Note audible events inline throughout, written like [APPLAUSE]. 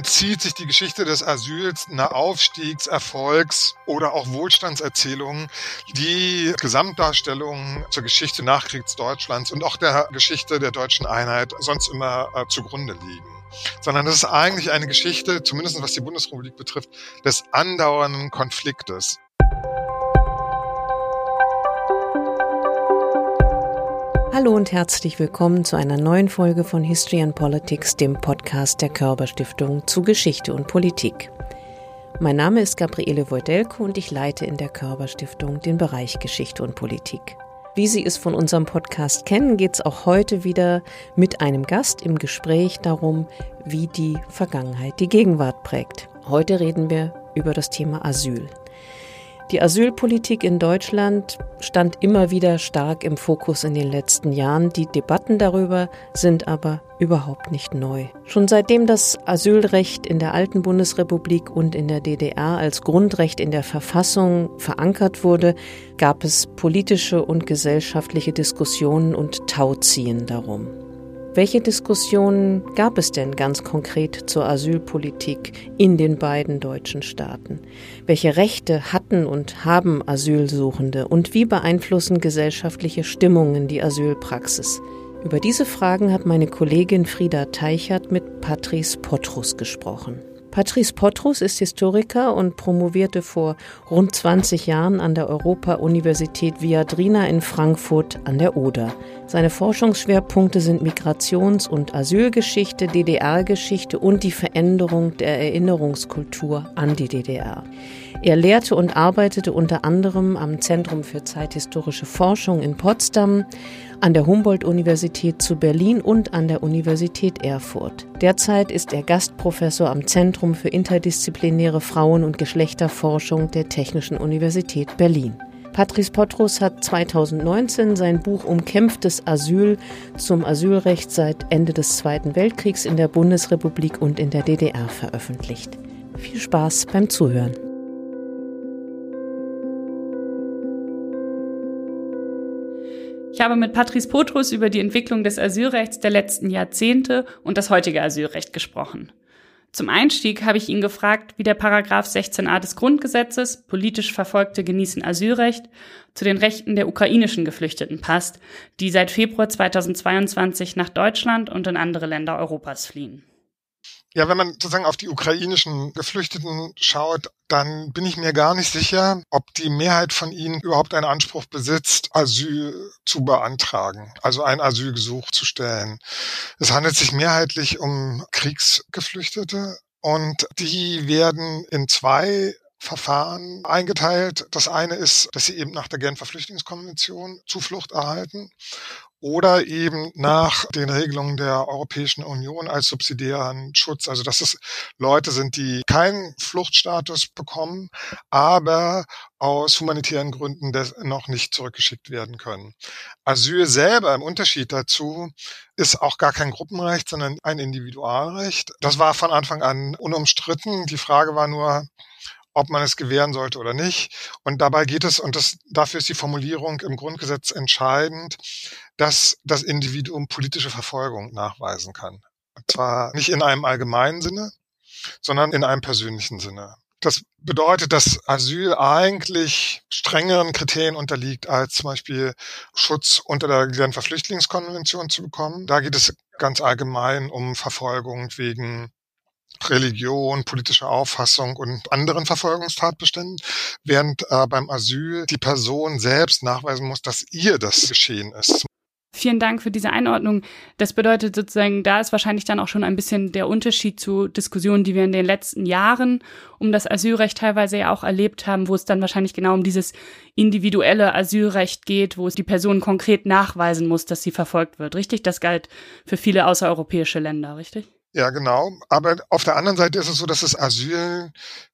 entzieht sich die Geschichte des Asyls einer Aufstiegs-, Erfolgs- oder auch Wohlstandserzählungen, die Gesamtdarstellungen zur Geschichte Nachkriegsdeutschlands und auch der Geschichte der deutschen Einheit sonst immer äh, zugrunde liegen sondern das ist eigentlich eine Geschichte, zumindest was die Bundesrepublik betrifft, des andauernden Konfliktes. Hallo und herzlich willkommen zu einer neuen Folge von History and Politics, dem Podcast der Körperstiftung zu Geschichte und Politik. Mein Name ist Gabriele Wojdelko und ich leite in der Körperstiftung den Bereich Geschichte und Politik. Wie Sie es von unserem Podcast kennen, geht es auch heute wieder mit einem Gast im Gespräch darum, wie die Vergangenheit die Gegenwart prägt. Heute reden wir über das Thema Asyl. Die Asylpolitik in Deutschland stand immer wieder stark im Fokus in den letzten Jahren. Die Debatten darüber sind aber überhaupt nicht neu. Schon seitdem das Asylrecht in der alten Bundesrepublik und in der DDR als Grundrecht in der Verfassung verankert wurde, gab es politische und gesellschaftliche Diskussionen und Tauziehen darum. Welche Diskussionen gab es denn ganz konkret zur Asylpolitik in den beiden deutschen Staaten? Welche Rechte hatten und haben Asylsuchende und wie beeinflussen gesellschaftliche Stimmungen die Asylpraxis? Über diese Fragen hat meine Kollegin Frieda Teichert mit Patrice Potrus gesprochen. Patrice Potrus ist Historiker und promovierte vor rund 20 Jahren an der Europa-Universität Viadrina in Frankfurt an der Oder. Seine Forschungsschwerpunkte sind Migrations- und Asylgeschichte, DDR-Geschichte und die Veränderung der Erinnerungskultur an die DDR. Er lehrte und arbeitete unter anderem am Zentrum für zeithistorische Forschung in Potsdam, an der Humboldt-Universität zu Berlin und an der Universität Erfurt. Derzeit ist er Gastprofessor am Zentrum für interdisziplinäre Frauen- und Geschlechterforschung der Technischen Universität Berlin. Patrice Potrus hat 2019 sein Buch Umkämpftes Asyl zum Asylrecht seit Ende des Zweiten Weltkriegs in der Bundesrepublik und in der DDR veröffentlicht. Viel Spaß beim Zuhören. Ich habe mit Patrice Potrus über die Entwicklung des Asylrechts der letzten Jahrzehnte und das heutige Asylrecht gesprochen. Zum Einstieg habe ich ihn gefragt, wie der Paragraph 16a des Grundgesetzes, politisch Verfolgte genießen Asylrecht, zu den Rechten der ukrainischen Geflüchteten passt, die seit Februar 2022 nach Deutschland und in andere Länder Europas fliehen. Ja, wenn man sozusagen auf die ukrainischen Geflüchteten schaut, dann bin ich mir gar nicht sicher, ob die Mehrheit von ihnen überhaupt einen Anspruch besitzt, Asyl zu beantragen, also ein Asylgesuch zu stellen. Es handelt sich mehrheitlich um Kriegsgeflüchtete und die werden in zwei Verfahren eingeteilt. Das eine ist, dass sie eben nach der Genfer Flüchtlingskonvention Zuflucht erhalten oder eben nach den Regelungen der Europäischen Union als subsidiären Schutz. Also dass es Leute sind, die keinen Fluchtstatus bekommen, aber aus humanitären Gründen noch nicht zurückgeschickt werden können. Asyl selber im Unterschied dazu ist auch gar kein Gruppenrecht, sondern ein Individualrecht. Das war von Anfang an unumstritten. Die Frage war nur, ob man es gewähren sollte oder nicht. Und dabei geht es, und das, dafür ist die Formulierung im Grundgesetz entscheidend, dass das Individuum politische Verfolgung nachweisen kann. Und zwar nicht in einem allgemeinen Sinne, sondern in einem persönlichen Sinne. Das bedeutet, dass Asyl eigentlich strengeren Kriterien unterliegt, als zum Beispiel Schutz unter der Genfer Flüchtlingskonvention zu bekommen. Da geht es ganz allgemein um Verfolgung wegen Religion, politische Auffassung und anderen Verfolgungstatbeständen, während äh, beim Asyl die Person selbst nachweisen muss, dass ihr das geschehen ist. Vielen Dank für diese Einordnung. Das bedeutet sozusagen, da ist wahrscheinlich dann auch schon ein bisschen der Unterschied zu Diskussionen, die wir in den letzten Jahren um das Asylrecht teilweise ja auch erlebt haben, wo es dann wahrscheinlich genau um dieses individuelle Asylrecht geht, wo es die Person konkret nachweisen muss, dass sie verfolgt wird. Richtig? Das galt für viele außereuropäische Länder, richtig? Ja, genau. Aber auf der anderen Seite ist es so, dass das Asyl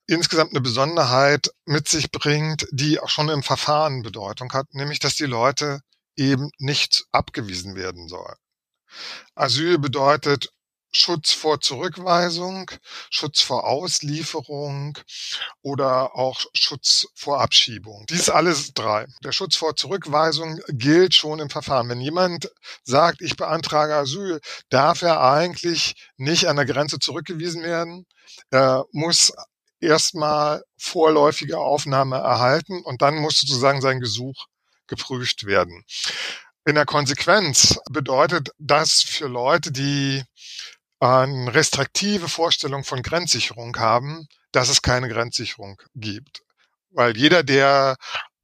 insgesamt eine Besonderheit mit sich bringt, die auch schon im Verfahren Bedeutung hat, nämlich dass die Leute eben nicht abgewiesen werden sollen. Asyl bedeutet Schutz vor Zurückweisung, Schutz vor Auslieferung oder auch Schutz vor Abschiebung. Dies alles drei. Der Schutz vor Zurückweisung gilt schon im Verfahren. Wenn jemand sagt, ich beantrage Asyl, darf er eigentlich nicht an der Grenze zurückgewiesen werden. Er muss erstmal vorläufige Aufnahme erhalten und dann muss sozusagen sein Gesuch geprüft werden. In der Konsequenz bedeutet das für Leute, die eine restriktive Vorstellung von Grenzsicherung haben, dass es keine Grenzsicherung gibt. Weil jeder, der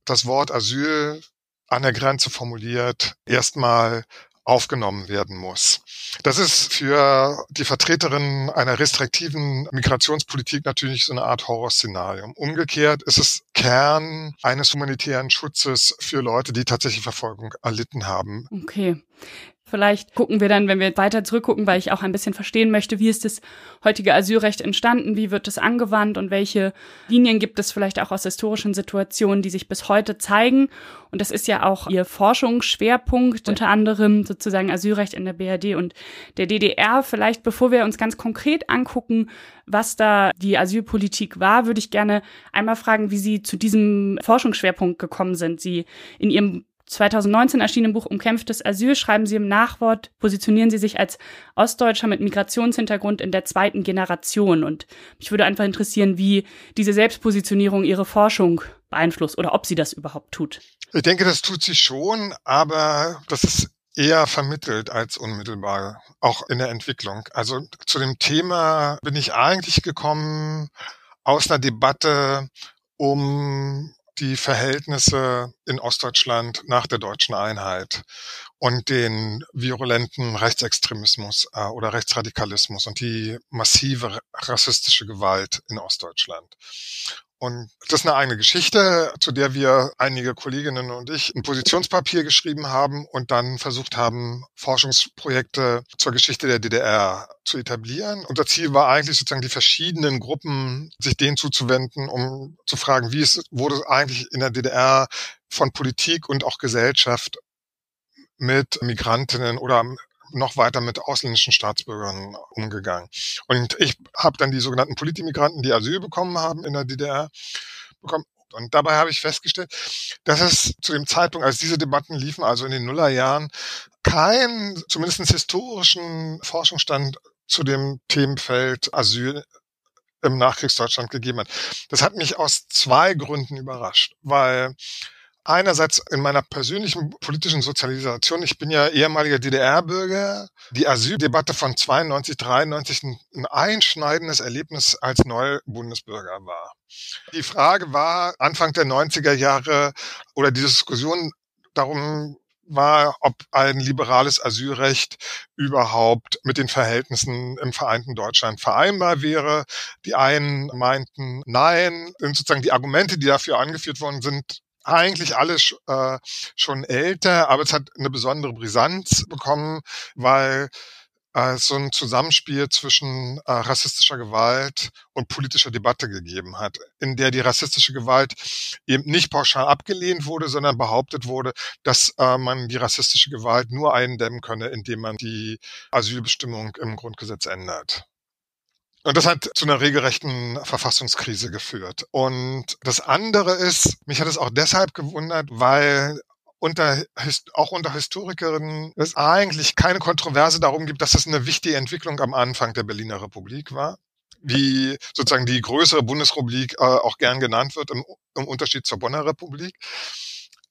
das Wort Asyl an der Grenze formuliert, erstmal aufgenommen werden muss. Das ist für die Vertreterin einer restriktiven Migrationspolitik natürlich so eine Art Horrorszenario. Umgekehrt ist es Kern eines humanitären Schutzes für Leute, die tatsächlich Verfolgung erlitten haben. Okay. Vielleicht gucken wir dann, wenn wir weiter zurückgucken, weil ich auch ein bisschen verstehen möchte, wie ist das heutige Asylrecht entstanden, wie wird es angewandt und welche Linien gibt es vielleicht auch aus historischen Situationen, die sich bis heute zeigen. Und das ist ja auch Ihr Forschungsschwerpunkt, unter anderem sozusagen Asylrecht in der BRD und der DDR. Vielleicht, bevor wir uns ganz konkret angucken, was da die Asylpolitik war, würde ich gerne einmal fragen, wie Sie zu diesem Forschungsschwerpunkt gekommen sind. Sie in Ihrem 2019 erschienenen Buch Umkämpftes Asyl schreiben Sie im Nachwort, positionieren Sie sich als Ostdeutscher mit Migrationshintergrund in der zweiten Generation. Und mich würde einfach interessieren, wie diese Selbstpositionierung Ihre Forschung beeinflusst oder ob sie das überhaupt tut. Ich denke, das tut sie schon, aber das ist eher vermittelt als unmittelbar, auch in der Entwicklung. Also zu dem Thema bin ich eigentlich gekommen aus einer Debatte um die Verhältnisse in Ostdeutschland nach der deutschen Einheit und den virulenten Rechtsextremismus äh, oder Rechtsradikalismus und die massive rassistische Gewalt in Ostdeutschland. Und das ist eine eigene Geschichte, zu der wir einige Kolleginnen und ich ein Positionspapier geschrieben haben und dann versucht haben, Forschungsprojekte zur Geschichte der DDR zu etablieren. Unser Ziel war eigentlich sozusagen die verschiedenen Gruppen, sich denen zuzuwenden, um zu fragen, wie es wurde eigentlich in der DDR von Politik und auch Gesellschaft mit Migrantinnen oder noch weiter mit ausländischen Staatsbürgern umgegangen. Und ich habe dann die sogenannten Politimigranten, die Asyl bekommen haben in der DDR, bekommen. Und dabei habe ich festgestellt, dass es zu dem Zeitpunkt, als diese Debatten liefen, also in den Nullerjahren, keinen, zumindest historischen Forschungsstand zu dem Themenfeld Asyl im Nachkriegsdeutschland gegeben hat. Das hat mich aus zwei Gründen überrascht, weil Einerseits in meiner persönlichen politischen Sozialisation. Ich bin ja ehemaliger DDR-Bürger. Die Asyldebatte von 92, 93 ein einschneidendes Erlebnis als Neubundesbürger war. Die Frage war Anfang der 90er Jahre oder die Diskussion darum war, ob ein liberales Asylrecht überhaupt mit den Verhältnissen im vereinten Deutschland vereinbar wäre. Die einen meinten nein. Und sozusagen die Argumente, die dafür angeführt worden sind, eigentlich alles äh, schon älter, aber es hat eine besondere Brisanz bekommen, weil äh, es so ein Zusammenspiel zwischen äh, rassistischer Gewalt und politischer Debatte gegeben hat, in der die rassistische Gewalt eben nicht pauschal abgelehnt wurde, sondern behauptet wurde, dass äh, man die rassistische Gewalt nur eindämmen könne, indem man die Asylbestimmung im Grundgesetz ändert. Und das hat zu einer regelrechten Verfassungskrise geführt. Und das andere ist, mich hat es auch deshalb gewundert, weil unter, auch unter Historikerinnen es eigentlich keine Kontroverse darum gibt, dass es eine wichtige Entwicklung am Anfang der Berliner Republik war wie sozusagen die größere Bundesrepublik äh, auch gern genannt wird, im, im Unterschied zur Bonner Republik.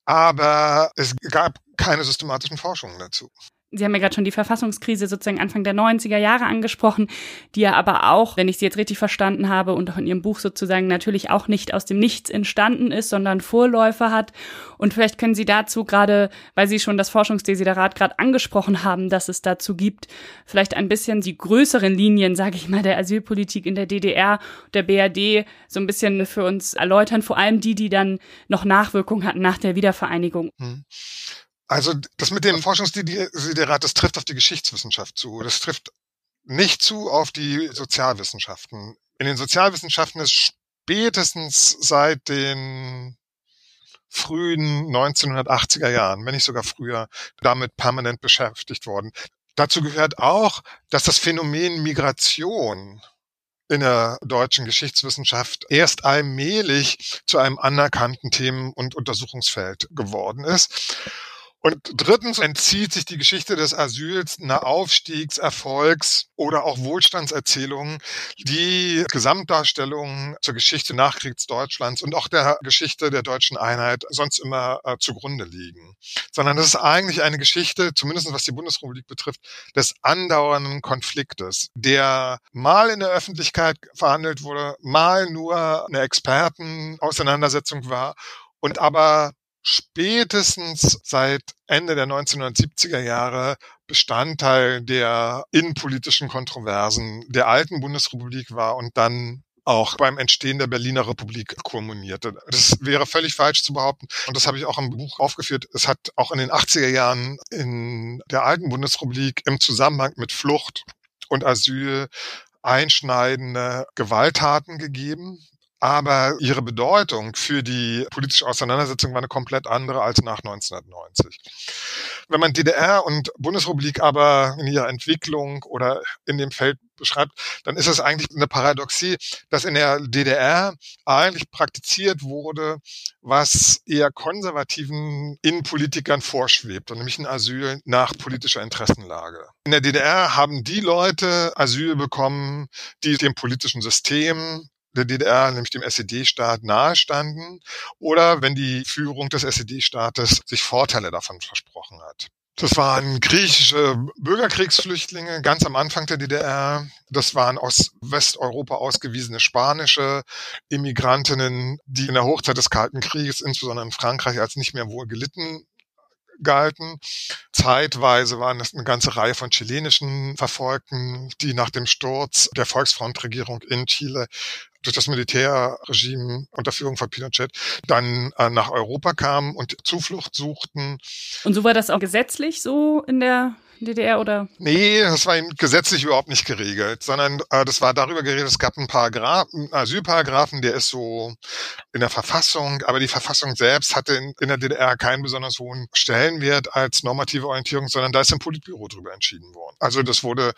Aber es gab keine systematischen Forschungen dazu. Sie haben ja gerade schon die Verfassungskrise sozusagen Anfang der 90er Jahre angesprochen, die ja aber auch, wenn ich Sie jetzt richtig verstanden habe und auch in Ihrem Buch sozusagen natürlich auch nicht aus dem Nichts entstanden ist, sondern Vorläufer hat. Und vielleicht können Sie dazu gerade, weil Sie schon das Forschungsdesiderat gerade angesprochen haben, dass es dazu gibt, vielleicht ein bisschen die größeren Linien, sage ich mal, der Asylpolitik in der DDR, der BRD so ein bisschen für uns erläutern, vor allem die, die dann noch Nachwirkungen hatten nach der Wiedervereinigung. Hm. Also das mit dem Forschungsdesiderat, das trifft auf die Geschichtswissenschaft zu. Das trifft nicht zu auf die Sozialwissenschaften. In den Sozialwissenschaften ist spätestens seit den frühen 1980er Jahren, wenn nicht sogar früher, damit permanent beschäftigt worden. Dazu gehört auch, dass das Phänomen Migration in der deutschen Geschichtswissenschaft erst allmählich zu einem anerkannten Themen- und Untersuchungsfeld geworden ist. Und drittens entzieht sich die Geschichte des Asyls einer Aufstiegs-, Erfolgs- oder auch Wohlstandserzählungen, die Gesamtdarstellungen zur Geschichte Nachkriegsdeutschlands und auch der Geschichte der deutschen Einheit sonst immer äh, zugrunde liegen. Sondern das ist eigentlich eine Geschichte, zumindest was die Bundesrepublik betrifft, des andauernden Konfliktes, der mal in der Öffentlichkeit verhandelt wurde, mal nur eine Expertenauseinandersetzung war und aber spätestens seit Ende der 1970er Jahre Bestandteil der innenpolitischen Kontroversen der alten Bundesrepublik war und dann auch beim Entstehen der Berliner Republik kommunierte. Das wäre völlig falsch zu behaupten. Und das habe ich auch im Buch aufgeführt. Es hat auch in den 80er Jahren in der alten Bundesrepublik im Zusammenhang mit Flucht und Asyl einschneidende Gewalttaten gegeben, aber ihre Bedeutung für die politische Auseinandersetzung war eine komplett andere als nach 1990. Wenn man DDR und Bundesrepublik aber in ihrer Entwicklung oder in dem Feld beschreibt, dann ist es eigentlich eine Paradoxie, dass in der DDR eigentlich praktiziert wurde, was eher konservativen Innenpolitikern vorschwebt, nämlich ein Asyl nach politischer Interessenlage. In der DDR haben die Leute Asyl bekommen, die dem politischen System der DDR, nämlich dem SED-Staat, nahestanden oder wenn die Führung des SED-Staates sich Vorteile davon versprochen hat. Das waren griechische Bürgerkriegsflüchtlinge ganz am Anfang der DDR. Das waren aus Westeuropa ausgewiesene spanische Immigrantinnen, die in der Hochzeit des Kalten Krieges, insbesondere in Frankreich, als nicht mehr wohl gelitten galten. Zeitweise waren es eine ganze Reihe von chilenischen Verfolgten, die nach dem Sturz der Volksfrontregierung in Chile durch das Militärregime unter Führung von Pinochet dann äh, nach Europa kamen und Zuflucht suchten. Und so war das auch gesetzlich so in der DDR oder? Nee, das war gesetzlich überhaupt nicht geregelt, sondern äh, das war darüber geregelt, es gab einen Paragraph, Asylparagraphen, der ist so in der Verfassung, aber die Verfassung selbst hatte in, in der DDR keinen besonders hohen Stellenwert als normative Orientierung, sondern da ist im Politbüro drüber entschieden worden. Also das wurde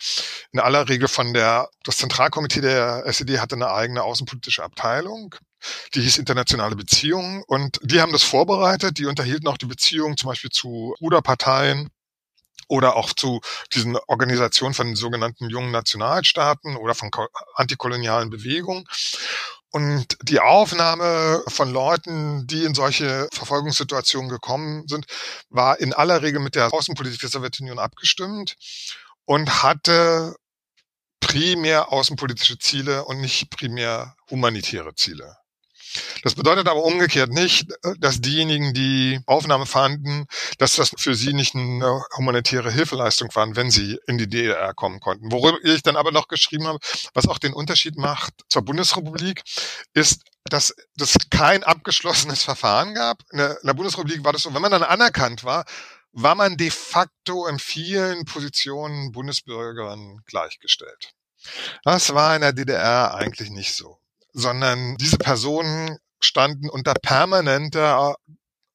in aller Regel von der, das Zentralkomitee der SED hatte eine eigene außenpolitische Abteilung die hieß internationale Beziehungen und die haben das vorbereitet, die unterhielten auch die Beziehungen zum Beispiel zu Ruderparteien oder auch zu diesen Organisationen von sogenannten jungen Nationalstaaten oder von antikolonialen Bewegungen. Und die Aufnahme von Leuten, die in solche Verfolgungssituationen gekommen sind, war in aller Regel mit der Außenpolitik der Sowjetunion abgestimmt und hatte primär außenpolitische Ziele und nicht primär humanitäre Ziele. Das bedeutet aber umgekehrt nicht, dass diejenigen, die Aufnahme fanden, dass das für sie nicht eine humanitäre Hilfeleistung waren, wenn sie in die DDR kommen konnten. Worüber ich dann aber noch geschrieben habe, was auch den Unterschied macht zur Bundesrepublik, ist, dass es kein abgeschlossenes Verfahren gab. In der, in der Bundesrepublik war das so, wenn man dann anerkannt war, war man de facto in vielen Positionen Bundesbürgern gleichgestellt. Das war in der DDR eigentlich nicht so sondern diese Personen standen unter permanenter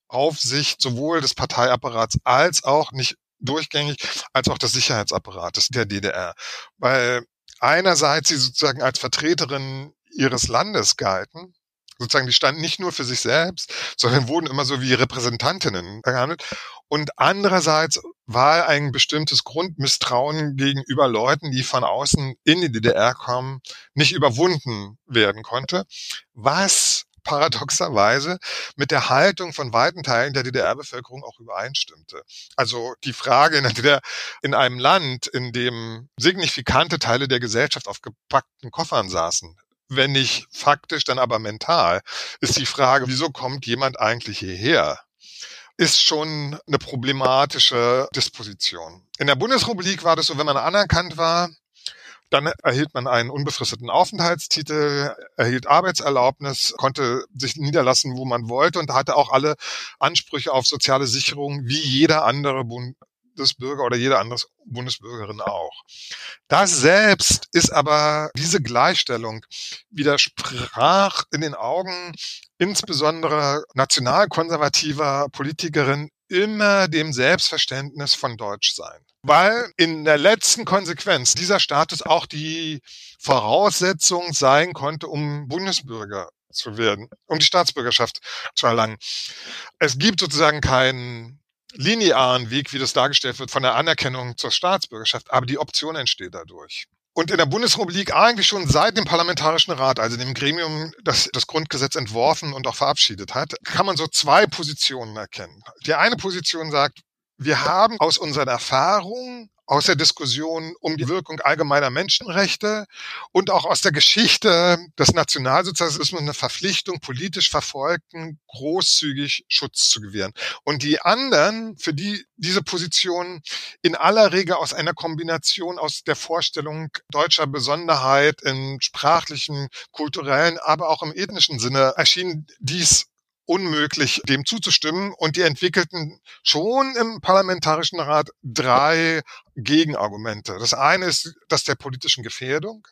Aufsicht sowohl des Parteiapparats als auch nicht durchgängig, als auch des Sicherheitsapparates der DDR. Weil einerseits sie sozusagen als Vertreterin ihres Landes galten, sozusagen, die standen nicht nur für sich selbst, sondern wurden immer so wie Repräsentantinnen behandelt. Und andererseits war ein bestimmtes Grundmisstrauen gegenüber Leuten, die von außen in die DDR kommen, nicht überwunden werden konnte, was paradoxerweise mit der Haltung von weiten Teilen der DDR-Bevölkerung auch übereinstimmte. Also die Frage in, DDR, in einem Land, in dem signifikante Teile der Gesellschaft auf gepackten Koffern saßen, wenn nicht faktisch, dann aber mental, ist die Frage, wieso kommt jemand eigentlich hierher? Ist schon eine problematische Disposition. In der Bundesrepublik war das so, wenn man anerkannt war, dann erhielt man einen unbefristeten Aufenthaltstitel, erhielt Arbeitserlaubnis, konnte sich niederlassen, wo man wollte und hatte auch alle Ansprüche auf soziale Sicherung wie jeder andere Bund Bundesbürger oder jede andere Bundesbürgerin auch. Das selbst ist aber diese Gleichstellung widersprach in den Augen insbesondere nationalkonservativer Politikerin immer dem Selbstverständnis von Deutschsein. weil in der letzten Konsequenz dieser Status auch die Voraussetzung sein konnte, um Bundesbürger zu werden, um die Staatsbürgerschaft zu erlangen. Es gibt sozusagen keinen linearen Weg, wie das dargestellt wird, von der Anerkennung zur Staatsbürgerschaft, aber die Option entsteht dadurch. Und in der Bundesrepublik eigentlich schon seit dem Parlamentarischen Rat, also dem Gremium, das das Grundgesetz entworfen und auch verabschiedet hat, kann man so zwei Positionen erkennen. Die eine Position sagt, wir haben aus unseren Erfahrungen aus der Diskussion um die Wirkung allgemeiner Menschenrechte und auch aus der Geschichte des Nationalsozialismus eine Verpflichtung, politisch Verfolgten großzügig Schutz zu gewähren. Und die anderen, für die diese Position in aller Regel aus einer Kombination aus der Vorstellung deutscher Besonderheit im sprachlichen, kulturellen, aber auch im ethnischen Sinne erschien dies unmöglich, dem zuzustimmen. Und die entwickelten schon im Parlamentarischen Rat drei Gegenargumente. Das eine ist das der politischen Gefährdung.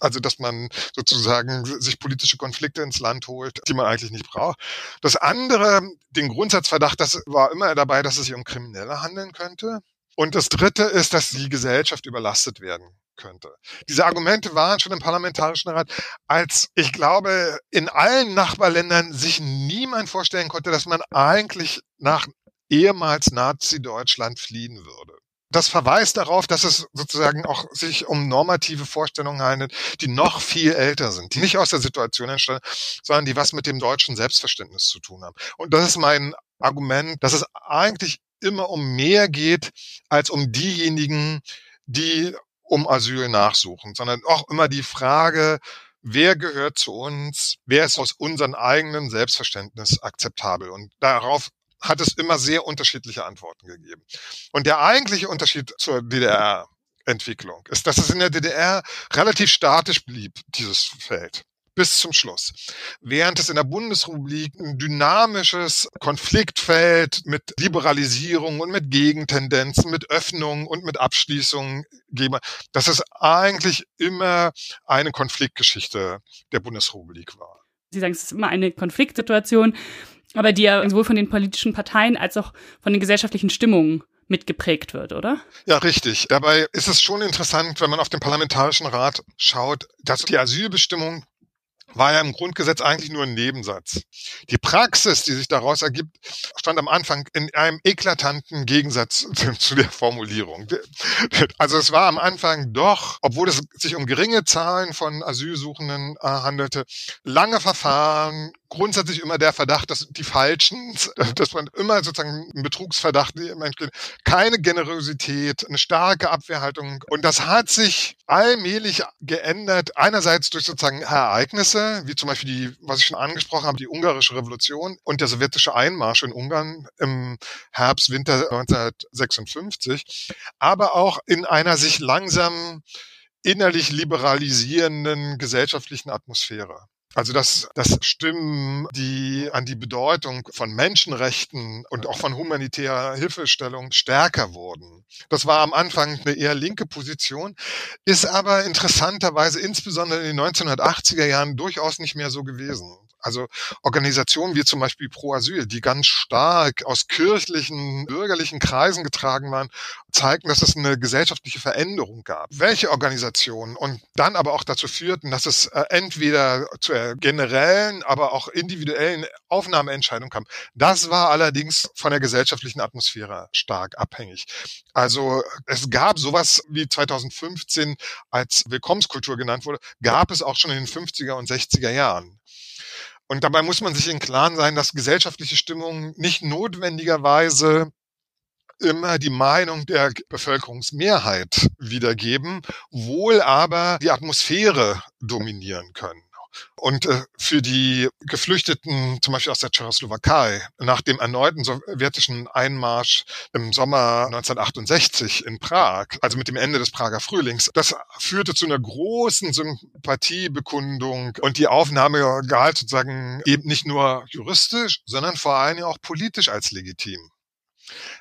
Also, dass man sozusagen sich politische Konflikte ins Land holt, die man eigentlich nicht braucht. Das andere, den Grundsatzverdacht, das war immer dabei, dass es sich um Kriminelle handeln könnte. Und das dritte ist, dass die Gesellschaft überlastet werden könnte. Diese Argumente waren schon im Parlamentarischen Rat, als ich glaube, in allen Nachbarländern sich niemand vorstellen konnte, dass man eigentlich nach ehemals Nazi-Deutschland fliehen würde. Das verweist darauf, dass es sozusagen auch sich um normative Vorstellungen handelt, die noch viel älter sind, die nicht aus der Situation entstehen, sondern die was mit dem deutschen Selbstverständnis zu tun haben. Und das ist mein Argument, dass es eigentlich immer um mehr geht als um diejenigen, die um Asyl nachsuchen, sondern auch immer die Frage, wer gehört zu uns, wer ist aus unserem eigenen Selbstverständnis akzeptabel. Und darauf hat es immer sehr unterschiedliche Antworten gegeben. Und der eigentliche Unterschied zur DDR Entwicklung ist, dass es in der DDR relativ statisch blieb, dieses Feld bis zum Schluss. Während es in der Bundesrepublik ein dynamisches Konfliktfeld mit Liberalisierung und mit Gegentendenzen, mit Öffnung und mit Abschließung gebe, dass es eigentlich immer eine Konfliktgeschichte der Bundesrepublik war. Sie sagen, es ist immer eine Konfliktsituation, aber die ja sowohl von den politischen Parteien als auch von den gesellschaftlichen Stimmungen mitgeprägt wird, oder? Ja, richtig. Dabei ist es schon interessant, wenn man auf den Parlamentarischen Rat schaut, dass die Asylbestimmung war ja im Grundgesetz eigentlich nur ein Nebensatz. Die Praxis, die sich daraus ergibt, stand am Anfang in einem eklatanten Gegensatz zu der Formulierung. Also es war am Anfang doch, obwohl es sich um geringe Zahlen von Asylsuchenden äh, handelte, lange Verfahren, grundsätzlich immer der Verdacht, dass die Falschen, dass man immer sozusagen einen Betrugsverdacht, keine Generosität, eine starke Abwehrhaltung. Und das hat sich allmählich geändert. Einerseits durch sozusagen Ereignisse, wie zum Beispiel die, was ich schon angesprochen habe, die ungarische Revolution und der sowjetische Einmarsch in Ungarn im Herbst, Winter 1956, aber auch in einer sich langsam innerlich liberalisierenden gesellschaftlichen Atmosphäre. Also dass, dass Stimmen, die an die Bedeutung von Menschenrechten und auch von humanitärer Hilfestellung stärker wurden. Das war am Anfang eine eher linke Position, ist aber interessanterweise insbesondere in den 1980er Jahren durchaus nicht mehr so gewesen. Also Organisationen wie zum Beispiel Pro Asyl, die ganz stark aus kirchlichen, bürgerlichen Kreisen getragen waren, zeigten, dass es eine gesellschaftliche Veränderung gab. Welche Organisationen und dann aber auch dazu führten, dass es äh, entweder zur generellen, aber auch individuellen Aufnahmeentscheidung kam. Das war allerdings von der gesellschaftlichen Atmosphäre stark abhängig. Also es gab sowas wie 2015 als Willkommenskultur genannt wurde, gab es auch schon in den 50er und 60er Jahren. Und dabei muss man sich im Klaren sein, dass gesellschaftliche Stimmungen nicht notwendigerweise immer die Meinung der Bevölkerungsmehrheit wiedergeben, wohl aber die Atmosphäre dominieren können. Und äh, für die Geflüchteten, zum Beispiel aus der Tschechoslowakei, nach dem erneuten sowjetischen Einmarsch im Sommer 1968 in Prag, also mit dem Ende des Prager Frühlings, das führte zu einer großen Sympathiebekundung und die Aufnahme galt sozusagen eben nicht nur juristisch, sondern vor allem auch politisch als legitim.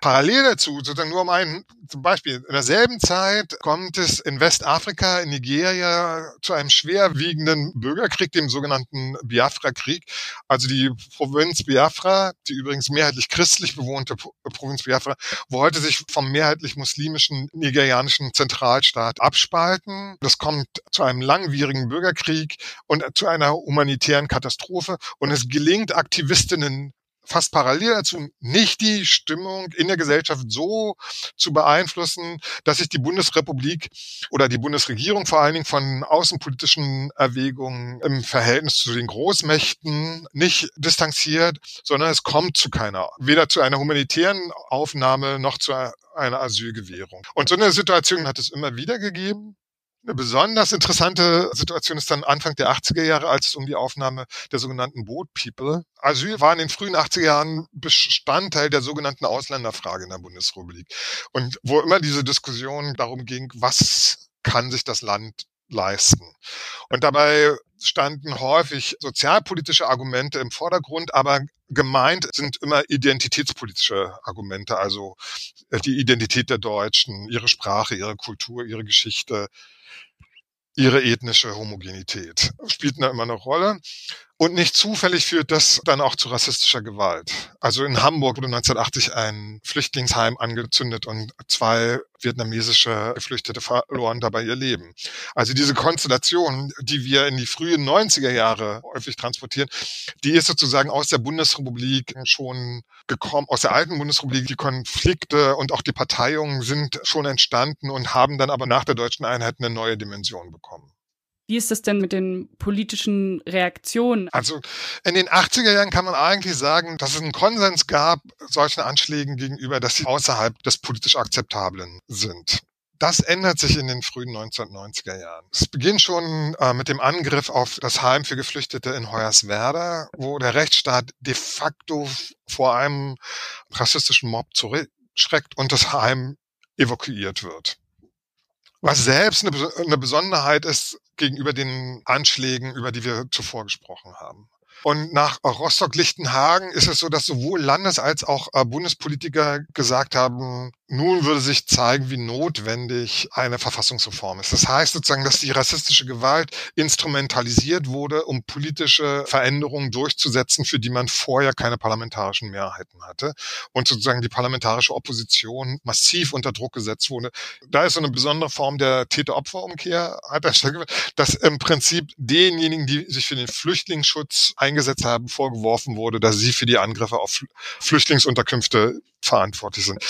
Parallel dazu, sozusagen nur um ein zum Beispiel, in derselben Zeit kommt es in Westafrika, in Nigeria zu einem schwerwiegenden Bürgerkrieg, dem sogenannten Biafra-Krieg. Also die Provinz Biafra, die übrigens mehrheitlich christlich bewohnte Provinz Biafra, wollte sich vom mehrheitlich muslimischen nigerianischen Zentralstaat abspalten. Das kommt zu einem langwierigen Bürgerkrieg und zu einer humanitären Katastrophe. Und es gelingt Aktivistinnen fast parallel dazu nicht die Stimmung in der Gesellschaft so zu beeinflussen, dass sich die Bundesrepublik oder die Bundesregierung vor allen Dingen von außenpolitischen Erwägungen im Verhältnis zu den Großmächten nicht distanziert, sondern es kommt zu keiner, weder zu einer humanitären Aufnahme noch zu einer Asylgewährung. Und so eine Situation hat es immer wieder gegeben. Eine besonders interessante Situation ist dann Anfang der 80er Jahre, als es um die Aufnahme der sogenannten Boat People. Asyl war in den frühen 80er Jahren Bestandteil der sogenannten Ausländerfrage in der Bundesrepublik. Und wo immer diese Diskussion darum ging, was kann sich das Land leisten. Und dabei standen häufig sozialpolitische Argumente im Vordergrund, aber gemeint sind immer identitätspolitische Argumente, also die Identität der Deutschen, ihre Sprache, ihre Kultur, ihre Geschichte, ihre ethnische Homogenität. Spielt da immer eine Rolle. Und nicht zufällig führt das dann auch zu rassistischer Gewalt. Also in Hamburg wurde 1980 ein Flüchtlingsheim angezündet und zwei vietnamesische Geflüchtete verloren dabei ihr Leben. Also diese Konstellation, die wir in die frühen 90er Jahre häufig transportieren, die ist sozusagen aus der Bundesrepublik schon gekommen, aus der alten Bundesrepublik. Die Konflikte und auch die Parteiungen sind schon entstanden und haben dann aber nach der deutschen Einheit eine neue Dimension bekommen. Wie ist das denn mit den politischen Reaktionen? Also in den 80er Jahren kann man eigentlich sagen, dass es einen Konsens gab solchen Anschlägen gegenüber, dass sie außerhalb des politisch Akzeptablen sind. Das ändert sich in den frühen 1990er Jahren. Es beginnt schon äh, mit dem Angriff auf das Heim für Geflüchtete in Hoyerswerda, wo der Rechtsstaat de facto vor einem rassistischen Mob zurückschreckt und das Heim evakuiert wird. Was selbst eine, eine Besonderheit ist gegenüber den Anschlägen, über die wir zuvor gesprochen haben. Und nach Rostock-Lichtenhagen ist es so, dass sowohl Landes- als auch äh, Bundespolitiker gesagt haben, nun würde sich zeigen, wie notwendig eine Verfassungsreform ist. Das heißt sozusagen, dass die rassistische Gewalt instrumentalisiert wurde, um politische Veränderungen durchzusetzen, für die man vorher keine parlamentarischen Mehrheiten hatte und sozusagen die parlamentarische Opposition massiv unter Druck gesetzt wurde. Da ist so eine besondere Form der Täter-Opfer-Umkehr, dass im Prinzip denjenigen, die sich für den Flüchtlingsschutz eingesetzt haben, vorgeworfen wurde, dass sie für die Angriffe auf Flüchtlingsunterkünfte verantwortlich sind.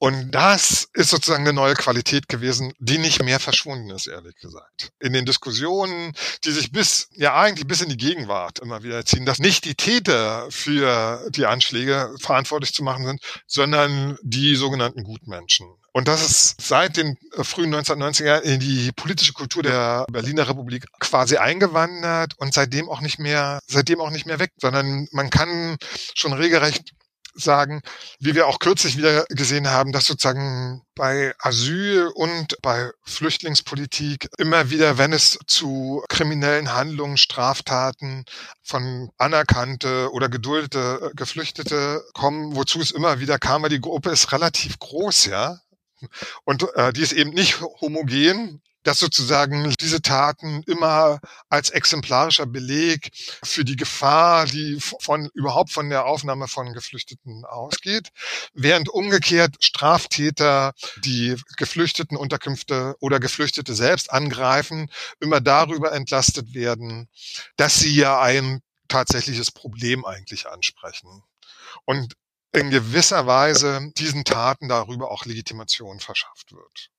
Und das ist sozusagen eine neue Qualität gewesen, die nicht mehr verschwunden ist, ehrlich gesagt. In den Diskussionen, die sich bis, ja eigentlich bis in die Gegenwart immer wieder ziehen, dass nicht die Täter für die Anschläge verantwortlich zu machen sind, sondern die sogenannten Gutmenschen. Und das ist seit den frühen 1990er Jahren in die politische Kultur der Berliner Republik quasi eingewandert und seitdem auch nicht mehr, seitdem auch nicht mehr weg, sondern man kann schon regelrecht sagen, wie wir auch kürzlich wieder gesehen haben, dass sozusagen bei Asyl und bei Flüchtlingspolitik immer wieder, wenn es zu kriminellen Handlungen, Straftaten von anerkannte oder geduldete Geflüchtete kommen, wozu es immer wieder kam, weil die Gruppe ist relativ groß, ja. Und äh, die ist eben nicht homogen, dass sozusagen diese Taten immer als exemplarischer Beleg für die Gefahr, die von überhaupt von der Aufnahme von Geflüchteten ausgeht, während umgekehrt Straftäter, die Geflüchteten Unterkünfte oder Geflüchtete selbst angreifen, immer darüber entlastet werden, dass sie ja ein tatsächliches Problem eigentlich ansprechen. Und in gewisser Weise diesen Taten darüber auch Legitimation verschafft wird.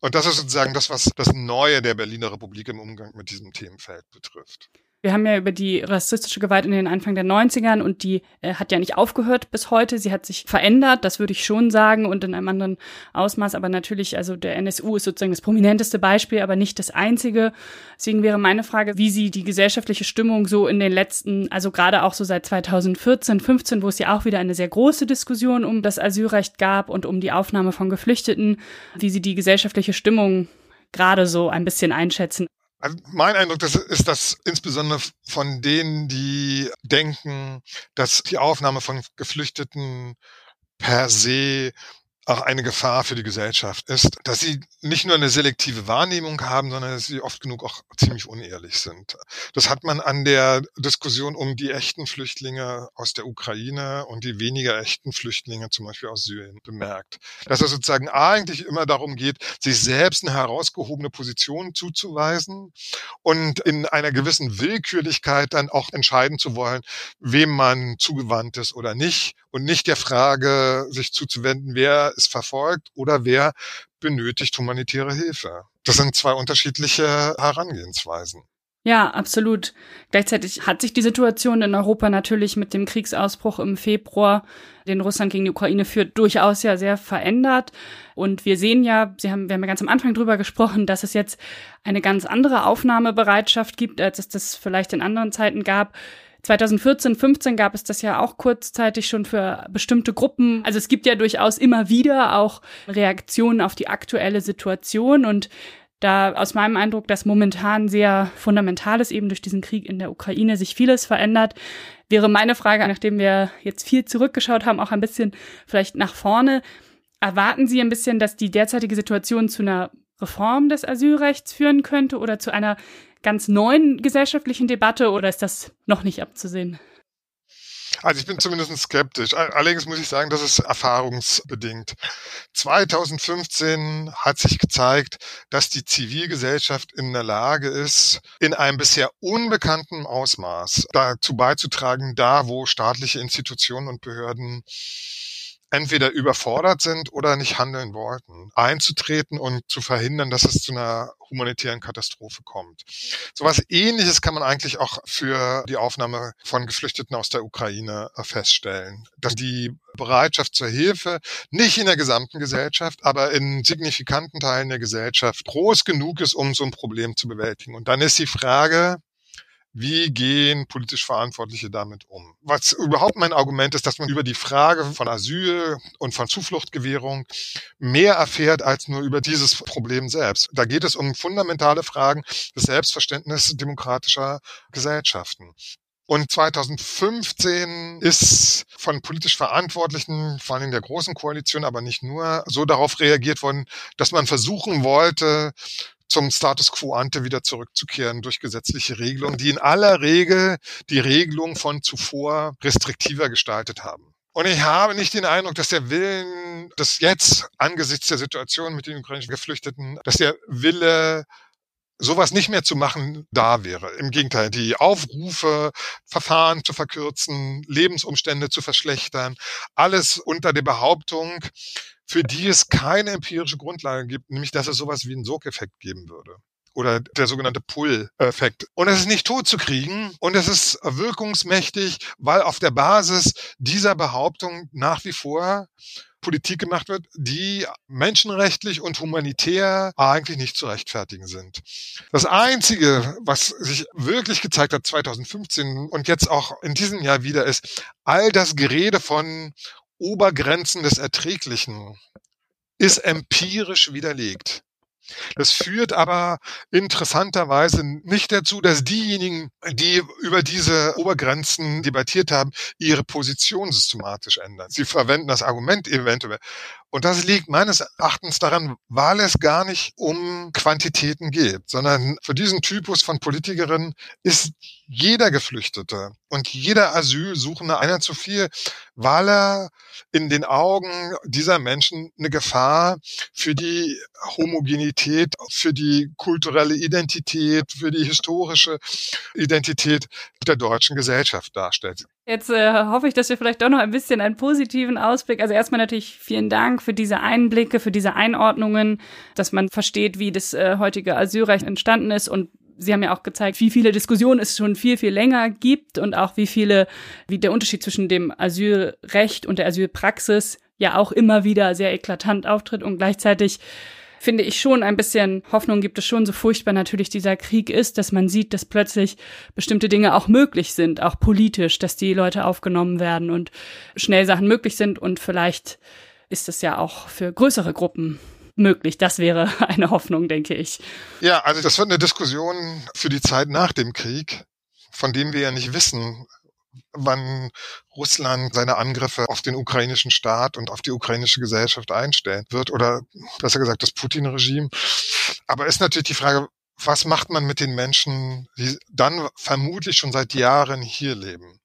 Und das ist sozusagen das, was das Neue der Berliner Republik im Umgang mit diesem Themenfeld betrifft. Wir haben ja über die rassistische Gewalt in den Anfang der 90ern und die äh, hat ja nicht aufgehört bis heute. Sie hat sich verändert, das würde ich schon sagen, und in einem anderen Ausmaß. Aber natürlich, also der NSU ist sozusagen das prominenteste Beispiel, aber nicht das einzige. Deswegen wäre meine Frage, wie Sie die gesellschaftliche Stimmung so in den letzten, also gerade auch so seit 2014, 15, wo es ja auch wieder eine sehr große Diskussion um das Asylrecht gab und um die Aufnahme von Geflüchteten, wie Sie die gesellschaftliche Stimmung gerade so ein bisschen einschätzen. Also mein Eindruck das ist, dass insbesondere von denen, die denken, dass die Aufnahme von Geflüchteten per se auch eine Gefahr für die Gesellschaft ist, dass sie nicht nur eine selektive Wahrnehmung haben, sondern dass sie oft genug auch ziemlich unehrlich sind. Das hat man an der Diskussion um die echten Flüchtlinge aus der Ukraine und die weniger echten Flüchtlinge zum Beispiel aus Syrien bemerkt. Dass es sozusagen eigentlich immer darum geht, sich selbst eine herausgehobene Position zuzuweisen und in einer gewissen Willkürlichkeit dann auch entscheiden zu wollen, wem man zugewandt ist oder nicht und nicht der Frage sich zuzuwenden, wer ist verfolgt oder wer benötigt humanitäre Hilfe. Das sind zwei unterschiedliche Herangehensweisen. Ja, absolut. Gleichzeitig hat sich die Situation in Europa natürlich mit dem Kriegsausbruch im Februar, den Russland gegen die Ukraine führt, durchaus ja sehr verändert. Und wir sehen ja, Sie haben, wir haben ja ganz am Anfang drüber gesprochen, dass es jetzt eine ganz andere Aufnahmebereitschaft gibt, als es das vielleicht in anderen Zeiten gab. 2014, 15 gab es das ja auch kurzzeitig schon für bestimmte Gruppen. Also es gibt ja durchaus immer wieder auch Reaktionen auf die aktuelle Situation und da aus meinem Eindruck, dass momentan sehr fundamental ist, eben durch diesen Krieg in der Ukraine sich vieles verändert, wäre meine Frage, nachdem wir jetzt viel zurückgeschaut haben, auch ein bisschen vielleicht nach vorne. Erwarten Sie ein bisschen, dass die derzeitige Situation zu einer Reform des Asylrechts führen könnte oder zu einer ganz neuen gesellschaftlichen Debatte oder ist das noch nicht abzusehen? Also ich bin zumindest skeptisch. Allerdings muss ich sagen, das ist erfahrungsbedingt. 2015 hat sich gezeigt, dass die Zivilgesellschaft in der Lage ist, in einem bisher unbekannten Ausmaß dazu beizutragen, da wo staatliche Institutionen und Behörden entweder überfordert sind oder nicht handeln wollten, einzutreten und zu verhindern, dass es zu einer humanitären Katastrophe kommt. Sowas ähnliches kann man eigentlich auch für die Aufnahme von Geflüchteten aus der Ukraine äh, feststellen. Dass die Bereitschaft zur Hilfe nicht in der gesamten Gesellschaft, aber in signifikanten Teilen der Gesellschaft groß genug ist, um so ein Problem zu bewältigen. Und dann ist die Frage, wie gehen politisch Verantwortliche damit um? Was überhaupt mein Argument ist, dass man über die Frage von Asyl und von Zufluchtgewährung mehr erfährt als nur über dieses Problem selbst. Da geht es um fundamentale Fragen des Selbstverständnisses demokratischer Gesellschaften. Und 2015 ist von politisch Verantwortlichen, vor allem der Großen Koalition, aber nicht nur, so darauf reagiert worden, dass man versuchen wollte, zum Status quo ante wieder zurückzukehren durch gesetzliche Regelungen, die in aller Regel die Regelung von zuvor restriktiver gestaltet haben. Und ich habe nicht den Eindruck, dass der Willen, dass jetzt angesichts der Situation mit den ukrainischen Geflüchteten, dass der Wille sowas nicht mehr zu machen da wäre. Im Gegenteil, die Aufrufe, Verfahren zu verkürzen, Lebensumstände zu verschlechtern, alles unter der Behauptung, für die es keine empirische Grundlage gibt, nämlich dass es sowas wie einen Sogeffekt geben würde oder der sogenannte Pull-Effekt. Und es ist nicht tot zu kriegen und es ist wirkungsmächtig, weil auf der Basis dieser Behauptung nach wie vor Politik gemacht wird, die menschenrechtlich und humanitär eigentlich nicht zu rechtfertigen sind. Das Einzige, was sich wirklich gezeigt hat 2015 und jetzt auch in diesem Jahr wieder, ist all das Gerede von Obergrenzen des Erträglichen ist empirisch widerlegt. Das führt aber interessanterweise nicht dazu, dass diejenigen, die über diese Obergrenzen debattiert haben, ihre Position systematisch ändern. Sie verwenden das Argument eventuell. Und das liegt meines Erachtens daran, weil es gar nicht um Quantitäten geht, sondern für diesen Typus von Politikerinnen ist jeder Geflüchtete und jeder Asylsuchende einer zu viel, weil er in den Augen dieser Menschen eine Gefahr für die Homogenität, für die kulturelle Identität, für die historische Identität der deutschen Gesellschaft darstellt. Jetzt äh, hoffe ich, dass wir vielleicht doch noch ein bisschen einen positiven Ausblick. Also erstmal natürlich vielen Dank für diese Einblicke, für diese Einordnungen, dass man versteht, wie das äh, heutige Asylrecht entstanden ist. Und Sie haben ja auch gezeigt, wie viele Diskussionen es schon viel, viel länger gibt und auch wie viele, wie der Unterschied zwischen dem Asylrecht und der Asylpraxis ja auch immer wieder sehr eklatant auftritt. Und gleichzeitig finde ich schon ein bisschen Hoffnung gibt es schon, so furchtbar natürlich dieser Krieg ist, dass man sieht, dass plötzlich bestimmte Dinge auch möglich sind, auch politisch, dass die Leute aufgenommen werden und schnell Sachen möglich sind und vielleicht ist es ja auch für größere Gruppen möglich. Das wäre [LAUGHS] eine Hoffnung, denke ich. Ja, also das wird eine Diskussion für die Zeit nach dem Krieg, von dem wir ja nicht wissen, wann Russland seine Angriffe auf den ukrainischen Staat und auf die ukrainische Gesellschaft einstellen wird oder besser gesagt das Putin-Regime. Aber ist natürlich die Frage, was macht man mit den Menschen, die dann vermutlich schon seit Jahren hier leben?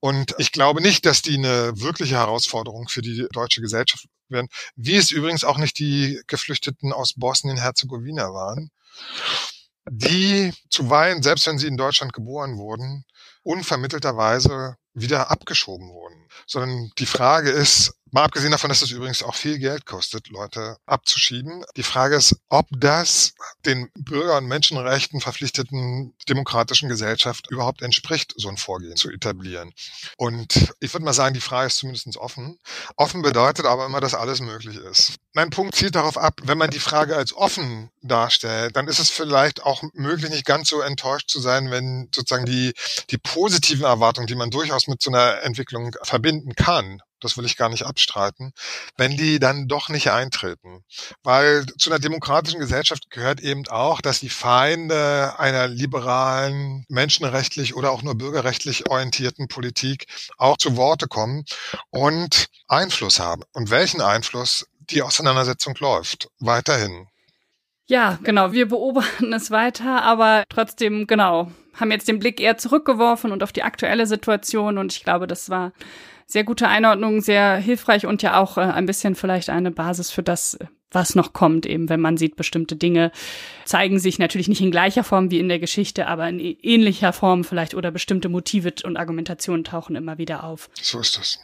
Und ich glaube nicht, dass die eine wirkliche Herausforderung für die deutsche Gesellschaft werden, wie es übrigens auch nicht die Geflüchteten aus Bosnien-Herzegowina waren, die zuweilen, selbst wenn sie in Deutschland geboren wurden, unvermittelterweise wieder abgeschoben wurden. Sondern die Frage ist, Mal abgesehen davon, dass es übrigens auch viel Geld kostet, Leute abzuschieben. Die Frage ist, ob das den Bürger- und Menschenrechten verpflichteten demokratischen Gesellschaft überhaupt entspricht, so ein Vorgehen zu etablieren. Und ich würde mal sagen, die Frage ist zumindest offen. Offen bedeutet aber immer, dass alles möglich ist. Mein Punkt zielt darauf ab, wenn man die Frage als offen darstellt, dann ist es vielleicht auch möglich, nicht ganz so enttäuscht zu sein, wenn sozusagen die, die positiven Erwartungen, die man durchaus mit so einer Entwicklung verbinden kann, das will ich gar nicht abstreiten, wenn die dann doch nicht eintreten. Weil zu einer demokratischen Gesellschaft gehört eben auch, dass die Feinde einer liberalen, menschenrechtlich oder auch nur bürgerrechtlich orientierten Politik auch zu Worte kommen und Einfluss haben. Und welchen Einfluss die Auseinandersetzung läuft, weiterhin. Ja, genau. Wir beobachten es weiter, aber trotzdem, genau, haben jetzt den Blick eher zurückgeworfen und auf die aktuelle Situation. Und ich glaube, das war sehr gute Einordnung, sehr hilfreich und ja auch äh, ein bisschen vielleicht eine Basis für das, was noch kommt, eben wenn man sieht, bestimmte Dinge zeigen sich natürlich nicht in gleicher Form wie in der Geschichte, aber in ähnlicher Form vielleicht oder bestimmte Motive und Argumentationen tauchen immer wieder auf. So ist das.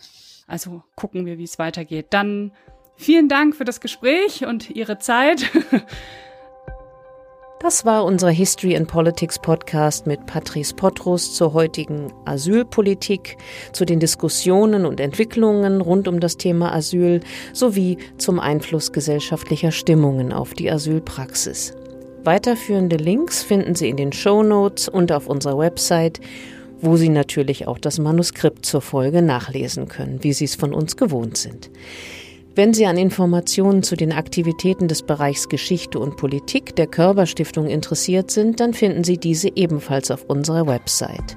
Also gucken wir, wie es weitergeht. Dann vielen Dank für das Gespräch und Ihre Zeit. [LAUGHS] Das war unser History and Politics Podcast mit Patrice Potrus zur heutigen Asylpolitik, zu den Diskussionen und Entwicklungen rund um das Thema Asyl sowie zum Einfluss gesellschaftlicher Stimmungen auf die Asylpraxis. Weiterführende Links finden Sie in den Show Notes und auf unserer Website, wo Sie natürlich auch das Manuskript zur Folge nachlesen können, wie Sie es von uns gewohnt sind. Wenn Sie an Informationen zu den Aktivitäten des Bereichs Geschichte und Politik der Körperstiftung interessiert sind, dann finden Sie diese ebenfalls auf unserer Website.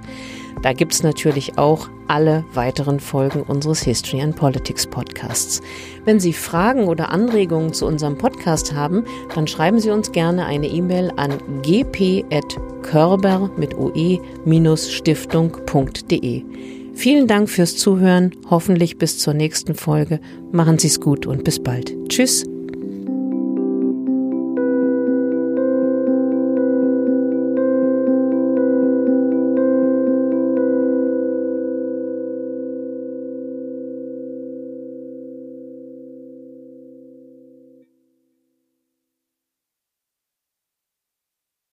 Da gibt es natürlich auch alle weiteren Folgen unseres History and Politics Podcasts. Wenn Sie Fragen oder Anregungen zu unserem Podcast haben, dann schreiben Sie uns gerne eine E-Mail an gp.körber mit oe-stiftung.de. Vielen Dank fürs Zuhören, hoffentlich bis zur nächsten Folge. Machen Sie es gut und bis bald. Tschüss.